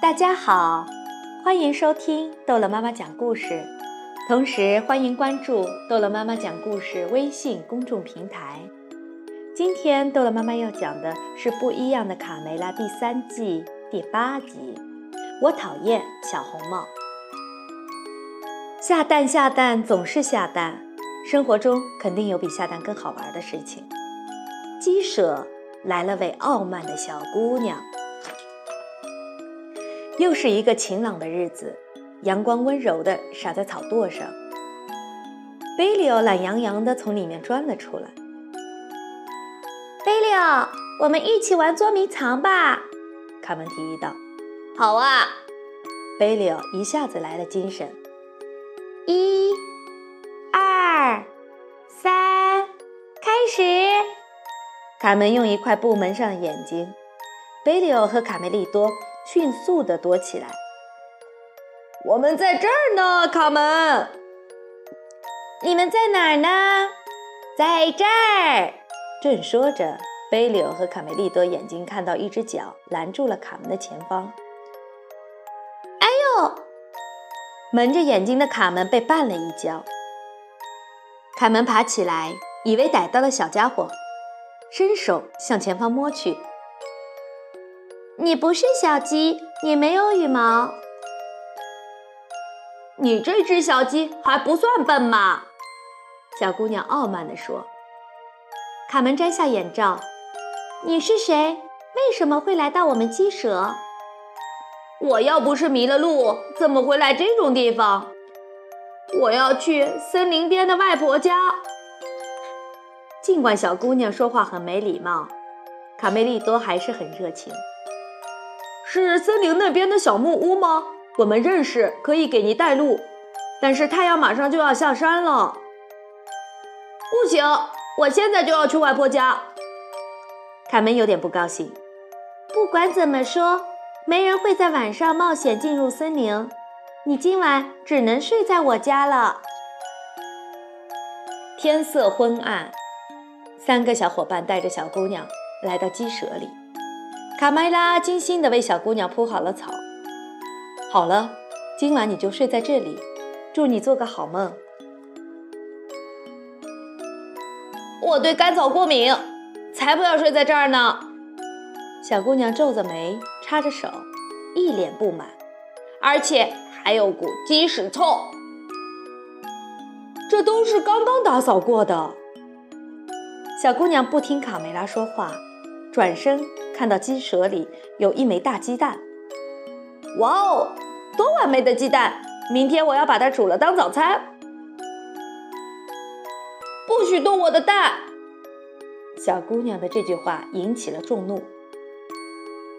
大家好，欢迎收听逗乐妈妈讲故事，同时欢迎关注逗乐妈妈讲故事微信公众平台。今天逗乐妈妈要讲的是《不一样的卡梅拉》第三季第八集。我讨厌小红帽。下蛋下蛋总是下蛋，生活中肯定有比下蛋更好玩的事情。鸡舍来了位傲慢的小姑娘。又是一个晴朗的日子，阳光温柔地洒在草垛上。贝利奥懒洋洋地从里面钻了出来。贝利奥，我们一起玩捉迷藏吧！卡门提议道。好啊！贝利奥一下子来了精神。一、二、三，开始！卡门用一块布蒙上了眼睛。贝利奥和卡梅利多。迅速地躲起来。我们在这儿呢，卡门。你们在哪儿呢？在这儿。正说着，贝柳和卡梅利多眼睛看到一只脚拦住了卡门的前方。哎呦！蒙着眼睛的卡门被绊了一跤。卡门爬起来，以为逮到了小家伙，伸手向前方摸去。你不是小鸡，你没有羽毛。你这只小鸡还不算笨嘛？小姑娘傲慢地说。卡门摘下眼罩。你是谁？为什么会来到我们鸡舍？我要不是迷了路，怎么会来这种地方？我要去森林边的外婆家。尽管小姑娘说话很没礼貌，卡梅利多还是很热情。是森林那边的小木屋吗？我们认识，可以给您带路。但是太阳马上就要下山了，不行，我现在就要去外婆家。卡门有点不高兴。不管怎么说，没人会在晚上冒险进入森林。你今晚只能睡在我家了。天色昏暗，三个小伙伴带着小姑娘来到鸡舍里。卡梅拉精心的为小姑娘铺好了草。好了，今晚你就睡在这里，祝你做个好梦。我对干草过敏，才不要睡在这儿呢。小姑娘皱着眉，插着手，一脸不满，而且还有股鸡屎臭。这都是刚刚打扫过的。小姑娘不听卡梅拉说话，转身。看到鸡舍里有一枚大鸡蛋，哇哦，多完美的鸡蛋！明天我要把它煮了当早餐。不许动我的蛋！小姑娘的这句话引起了众怒。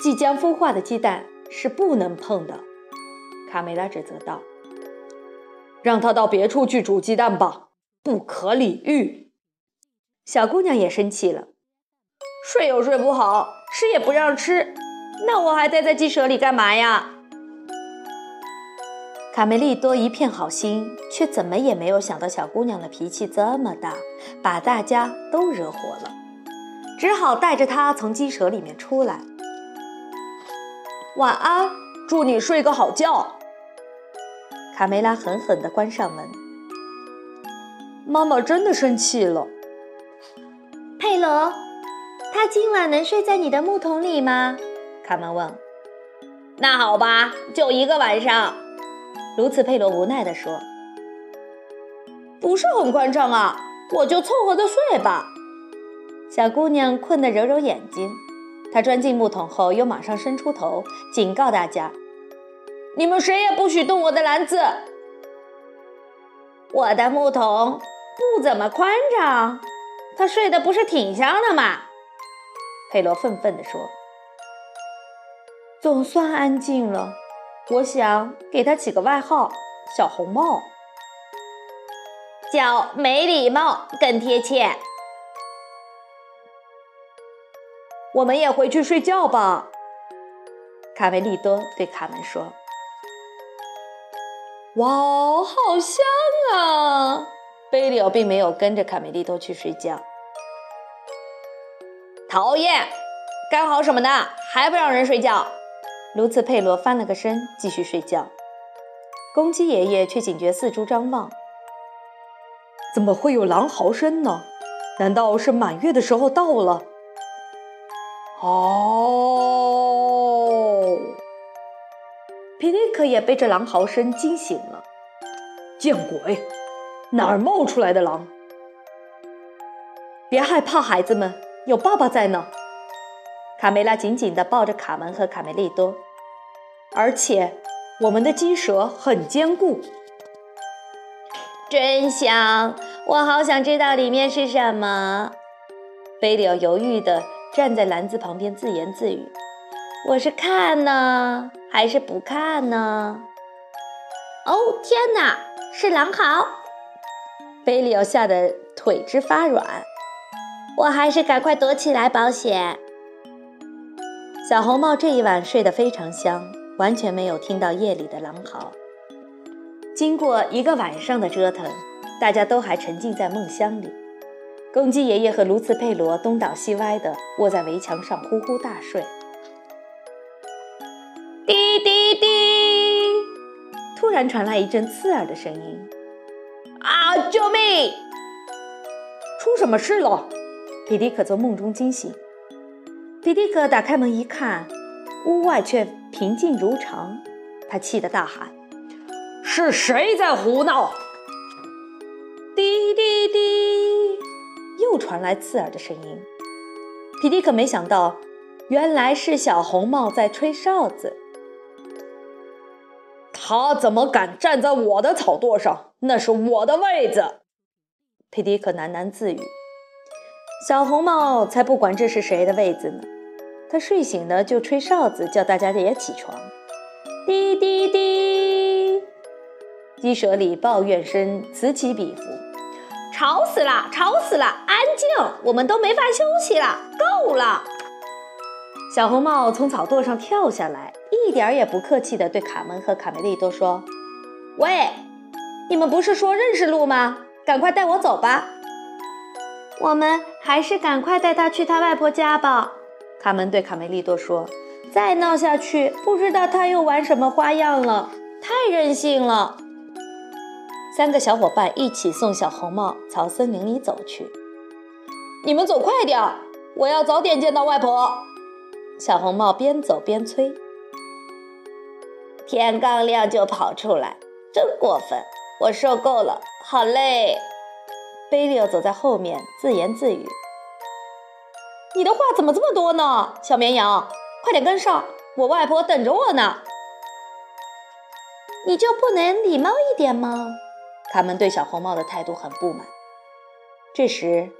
即将孵化的鸡蛋是不能碰的，卡梅拉指责道：“让他到别处去煮鸡蛋吧，不可理喻。”小姑娘也生气了。睡又睡不好，吃也不让吃，那我还待在鸡舍里干嘛呀？卡梅利多一片好心，却怎么也没有想到小姑娘的脾气这么大，把大家都惹火了，只好带着她从鸡舍里面出来。晚安，祝你睡个好觉。卡梅拉狠狠地关上门。妈妈真的生气了，佩罗。他今晚能睡在你的木桶里吗？卡门问。那好吧，就一个晚上。卢茨佩罗无奈地说：“不是很宽敞啊，我就凑合着睡吧。”小姑娘困得揉揉眼睛，她钻进木桶后，又马上伸出头，警告大家：“你们谁也不许动我的篮子！我的木桶不怎么宽敞，他睡得不是挺香的吗？”佩罗愤愤地说：“总算安静了，我想给他起个外号‘小红帽’，叫没礼貌更贴切。我们也回去睡觉吧。”卡梅利多对卡门说。“哇，好香啊！”贝里奥并没有跟着卡梅利多去睡觉。讨厌，干好什么呢？还不让人睡觉？卢茨佩罗翻了个身，继续睡觉。公鸡爷爷却警觉四处张望。怎么会有狼嚎声呢？难道是满月的时候到了？哦！皮迪克也被这狼嚎声惊醒了。见鬼！哪儿冒出来的狼？别害怕，孩子们，有爸爸在呢。卡梅拉紧紧地抱着卡门和卡梅利多，而且我们的金蛇很坚固。真香！我好想知道里面是什么。贝里奥犹豫地站在篮子旁边，自言自语：“我是看呢，还是不看呢？”哦，天哪！是狼嚎！贝里奥吓得腿直发软。我还是赶快躲起来保险。小红帽这一晚睡得非常香，完全没有听到夜里的狼嚎。经过一个晚上的折腾，大家都还沉浸在梦乡里。公鸡爷爷和卢茨佩罗东倒西歪地卧在围墙上呼呼大睡。滴滴滴！突然传来一阵刺耳的声音：“啊！救命！出什么事了？”皮迪克从梦中惊醒。皮迪克打开门一看，屋外却平静如常。他气得大喊。是谁在胡闹？滴滴滴，又传来刺耳的声音。皮迪克没想到，原来是小红帽在吹哨子。他怎么敢站在我的草垛上？那是我的位子！皮迪克喃喃自语。小红帽才不管这是谁的位子呢。他睡醒了就吹哨子，叫大家也起床。滴滴滴。鸡舍里抱怨声此起彼伏，吵死了，吵死了！安静，我们都没法休息了，够了！小红帽从草垛上跳下来，一点也不客气地对卡门和卡梅利多说：“喂，你们不是说认识路吗？赶快带我走吧！我们还是赶快带他去他外婆家吧。”卡门对卡梅利多说：“再闹下去，不知道他又玩什么花样了，太任性了。”三个小伙伴一起送小红帽朝森林里走去。你们走快点，我要早点见到外婆。小红帽边走边催。天刚亮就跑出来，真过分！我受够了，好累。贝利奥走在后面自言自语：“你的话怎么这么多呢？小绵羊，快点跟上，我外婆等着我呢。你就不能礼貌一点吗？”他们对小红帽的态度很不满。这时，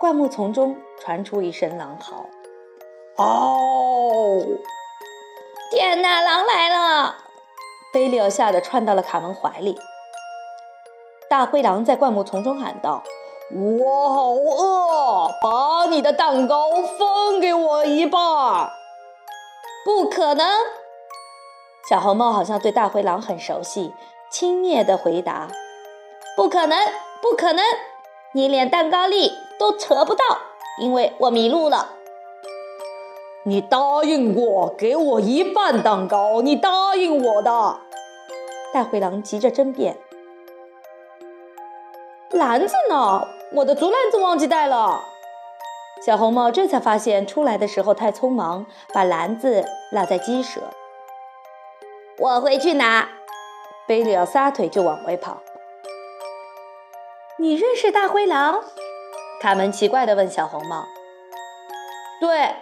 灌木丛中传出一声狼嚎：“哦！天哪，狼来了！”贝利奥吓得窜到了卡门怀里。大灰狼在灌木丛中喊道：“我好饿，把你的蛋糕分给我一半。”不可能！小红帽好像对大灰狼很熟悉，轻蔑地回答。不可能，不可能！你连蛋糕粒都扯不到，因为我迷路了。你答应过给我一半蛋糕，你答应我的。大灰狼急着争辩。篮子呢？我的竹篮子忘记带了。小红帽这才发现出来的时候太匆忙，把篮子落在鸡舍。我回去拿。贝利奥撒腿就往回跑。你认识大灰狼？卡门奇怪地问小红帽。对，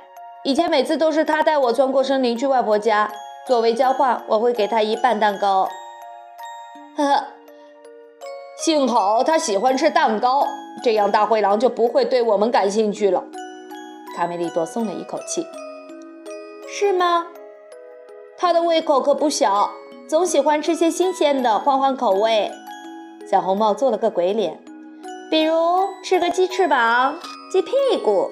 以前每次都是他带我穿过森林去外婆家，作为交换，我会给他一半蛋糕。呵呵，幸好他喜欢吃蛋糕，这样大灰狼就不会对我们感兴趣了。卡梅利多松了一口气。是吗？他的胃口可不小，总喜欢吃些新鲜的，换换口味。小红帽做了个鬼脸，比如吃个鸡翅膀、鸡屁股。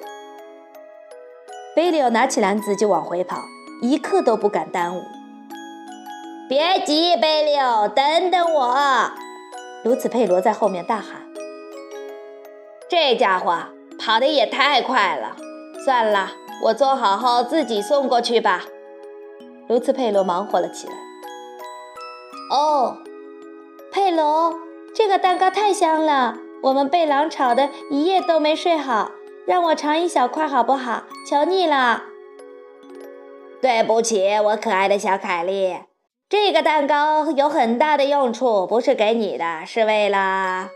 贝利奥拿起篮子就往回跑，一刻都不敢耽误。别急，贝利奥，等等我！卢茨佩罗在后面大喊：“这家伙跑得也太快了！算了，我做好后自己送过去吧。”卢茨佩罗忙活了起来。哦，佩罗，这个蛋糕太香了，我们被狼吵得一夜都没睡好，让我尝一小块好不好？求你了。对不起，我可爱的小凯莉，这个蛋糕有很大的用处，不是给你的，是为了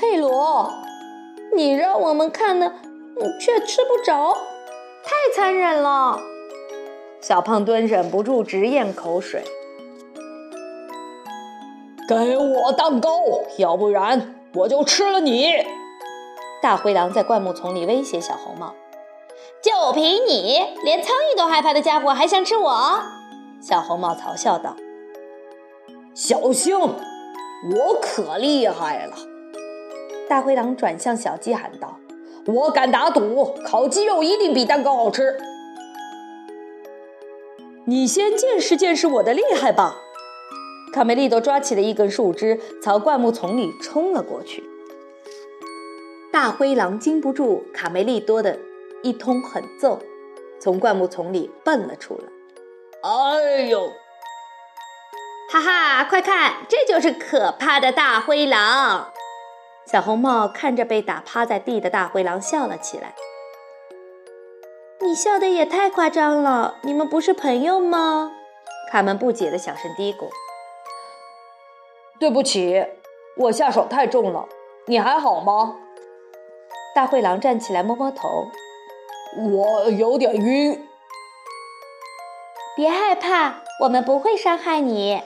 佩罗。你让我们看的，却吃不着，太残忍了。小胖墩忍不住直咽口水。给我蛋糕，要不然我就吃了你！大灰狼在灌木丛里威胁小红帽：“就凭你，连苍蝇都害怕的家伙，还想吃我？”小红帽嘲笑道：“小心，我可厉害了！”大灰狼转向小鸡喊道：“我敢打赌，烤鸡肉一定比蛋糕好吃。你先见识见识我的厉害吧！”卡梅利多抓起了一根树枝，朝灌木丛里冲了过去。大灰狼经不住卡梅利多的一通狠揍，从灌木丛里蹦了出来。哎呦！哈哈，快看，这就是可怕的大灰狼！小红帽看着被打趴在地的大灰狼，笑了起来。你笑的也太夸张了！你们不是朋友吗？卡门不解的小声嘀咕：“对不起，我下手太重了。你还好吗？”大灰狼站起来摸摸头：“我有点晕。”别害怕，我们不会伤害你。”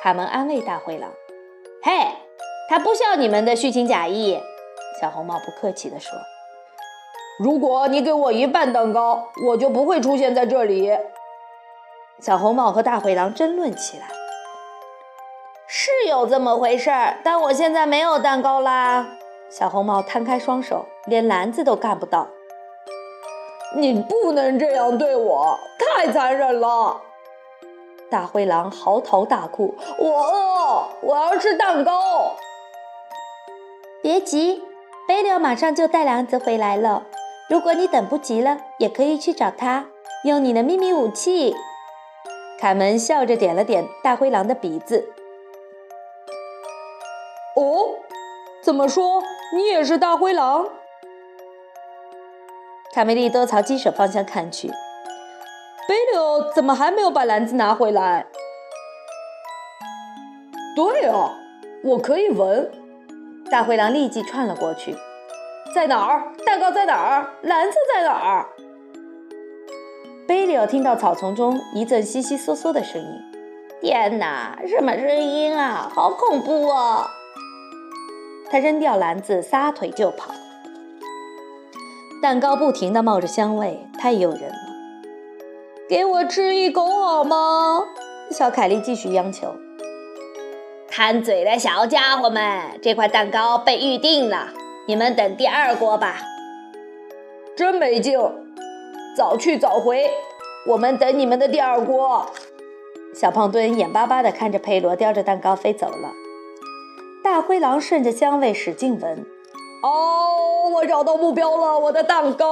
卡门安慰大灰狼。“嘿！”他不笑你们的虚情假意，小红帽不客气地说：“如果你给我一半蛋糕，我就不会出现在这里。”小红帽和大灰狼争论起来。是有这么回事儿，但我现在没有蛋糕啦。小红帽摊开双手，连篮子都干不到。你不能这样对我，太残忍了！大灰狼嚎啕大哭：“我饿，我要吃蛋糕。”别急，贝利马上就带篮子回来了。如果你等不及了，也可以去找他，用你的秘密武器。凯门笑着点了点大灰狼的鼻子。哦，怎么说？你也是大灰狼？卡梅利多朝鸡舍方向看去，贝利怎么还没有把篮子拿回来？对哦，我可以闻。大灰狼立即窜了过去，在哪儿？蛋糕在哪儿？篮子在哪儿？贝利奥听到草丛中一阵悉悉嗦嗦的声音。天哪，什么声音啊？好恐怖哦！他扔掉篮子，撒腿就跑。蛋糕不停地冒着香味，太诱人了。给我吃一口好吗？小凯莉继续央求。贪嘴的小家伙们，这块蛋糕被预定了，你们等第二锅吧。真没劲，早去早回，我们等你们的第二锅。小胖墩眼巴巴地看着佩罗叼着蛋糕飞走了。大灰狼顺着香味使劲闻，哦，我找到目标了，我的蛋糕！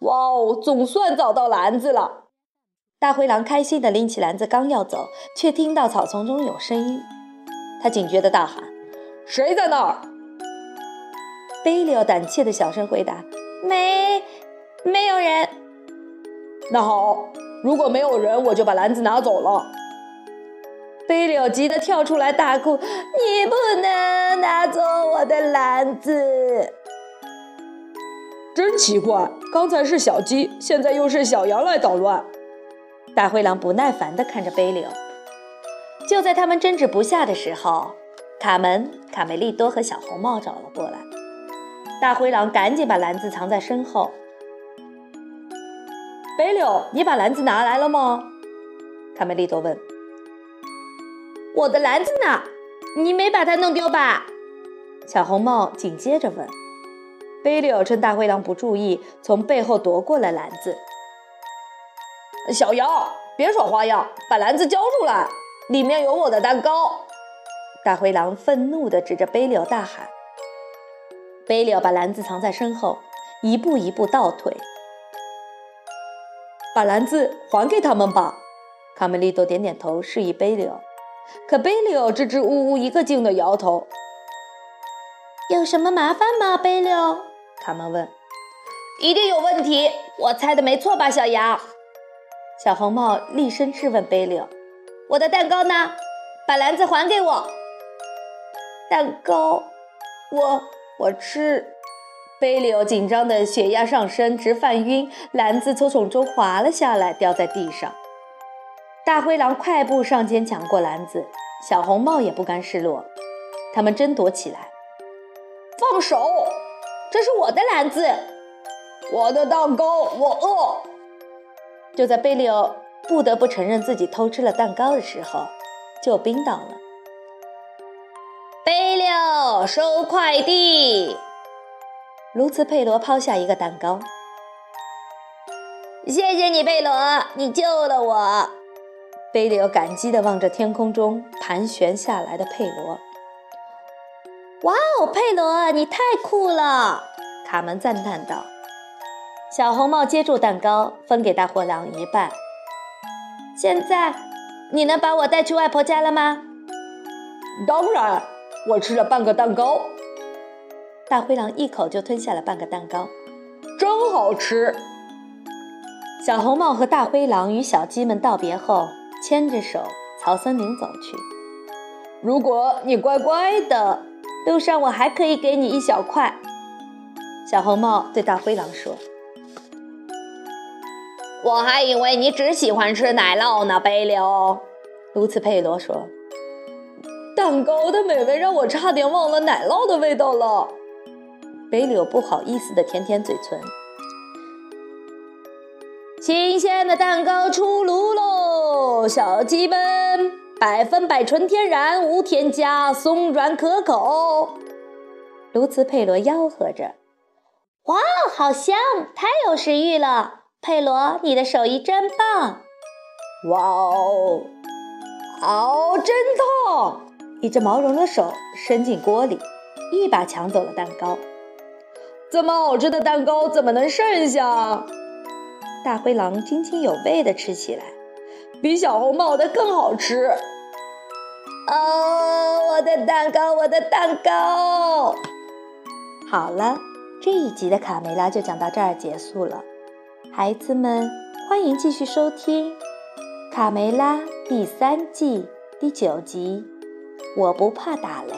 哇哦，总算找到篮子了。大灰狼开心地拎起篮子，刚要走，却听到草丛中有声音。他警觉地大喊：“谁在那儿？”贝利奥胆怯地小声回答：“没，没有人。”那好，如果没有人，我就把篮子拿走了。贝利奥急得跳出来大哭：“你不能拿走我的篮子！”真奇怪，刚才是小鸡，现在又是小羊来捣乱。大灰狼不耐烦地看着贝柳。就在他们争执不下的时候，卡门、卡梅利多和小红帽找了过来。大灰狼赶紧把篮子藏在身后。贝利奥，你把篮子拿来了吗？卡梅利多问。我的篮子呢？你没把它弄丢吧？小红帽紧接着问。贝利奥趁大灰狼不注意，从背后夺过了篮子。小羊，别耍花样，把篮子交出来，里面有我的蛋糕！大灰狼愤怒地指着贝利奥大喊。贝利奥把篮子藏在身后，一步一步倒退。把篮子还给他们吧。卡梅利多点点头，示意贝利奥。可贝利奥支支吾吾，一个劲的摇头。有什么麻烦吗，贝利奥？卡门问。一定有问题，我猜的没错吧，小羊？小红帽厉声质问贝利奥：“我的蛋糕呢？把篮子还给我。”蛋糕，我我吃。贝利奥紧张的血压上升，直犯晕，篮子从手中滑了下来，掉在地上。大灰狼快步上前抢过篮子，小红帽也不甘示弱，他们争夺起来。放手！这是我的篮子，我的蛋糕，我饿。就在贝利奥不得不承认自己偷吃了蛋糕的时候，救兵到了。贝利奥收快递。卢茨佩罗抛下一个蛋糕。谢谢你，贝罗，你救了我。贝利奥感激地望着天空中盘旋下来的佩罗。哇哦，佩罗，你太酷了！卡门赞叹道。小红帽接住蛋糕，分给大灰狼一半。现在，你能把我带去外婆家了吗？当然，我吃了半个蛋糕。大灰狼一口就吞下了半个蛋糕，真好吃。小红帽和大灰狼与小鸡们道别后，牵着手朝森林走去。如果你乖乖的。路上我还可以给你一小块。小红帽对大灰狼说：“我还以为你只喜欢吃奶酪呢。”贝柳，卢茨佩罗说：“蛋糕的美味让我差点忘了奶酪的味道了。”贝柳不好意思的舔舔嘴唇。新鲜的蛋糕出炉喽，小鸡们！百分百纯天然，无添加，松软可口。卢茨佩罗吆喝着：“哇，好香，太有食欲了！佩罗，你的手艺真棒！”哇哦，好，真痛！一只毛茸的手伸进锅里，一把抢走了蛋糕。这么好吃的蛋糕怎么能剩下？大灰狼津津有味地吃起来。比小红帽的更好吃哦！我的蛋糕，我的蛋糕。好了，这一集的卡梅拉就讲到这儿结束了。孩子们，欢迎继续收听《卡梅拉》第三季第九集。我不怕打雷。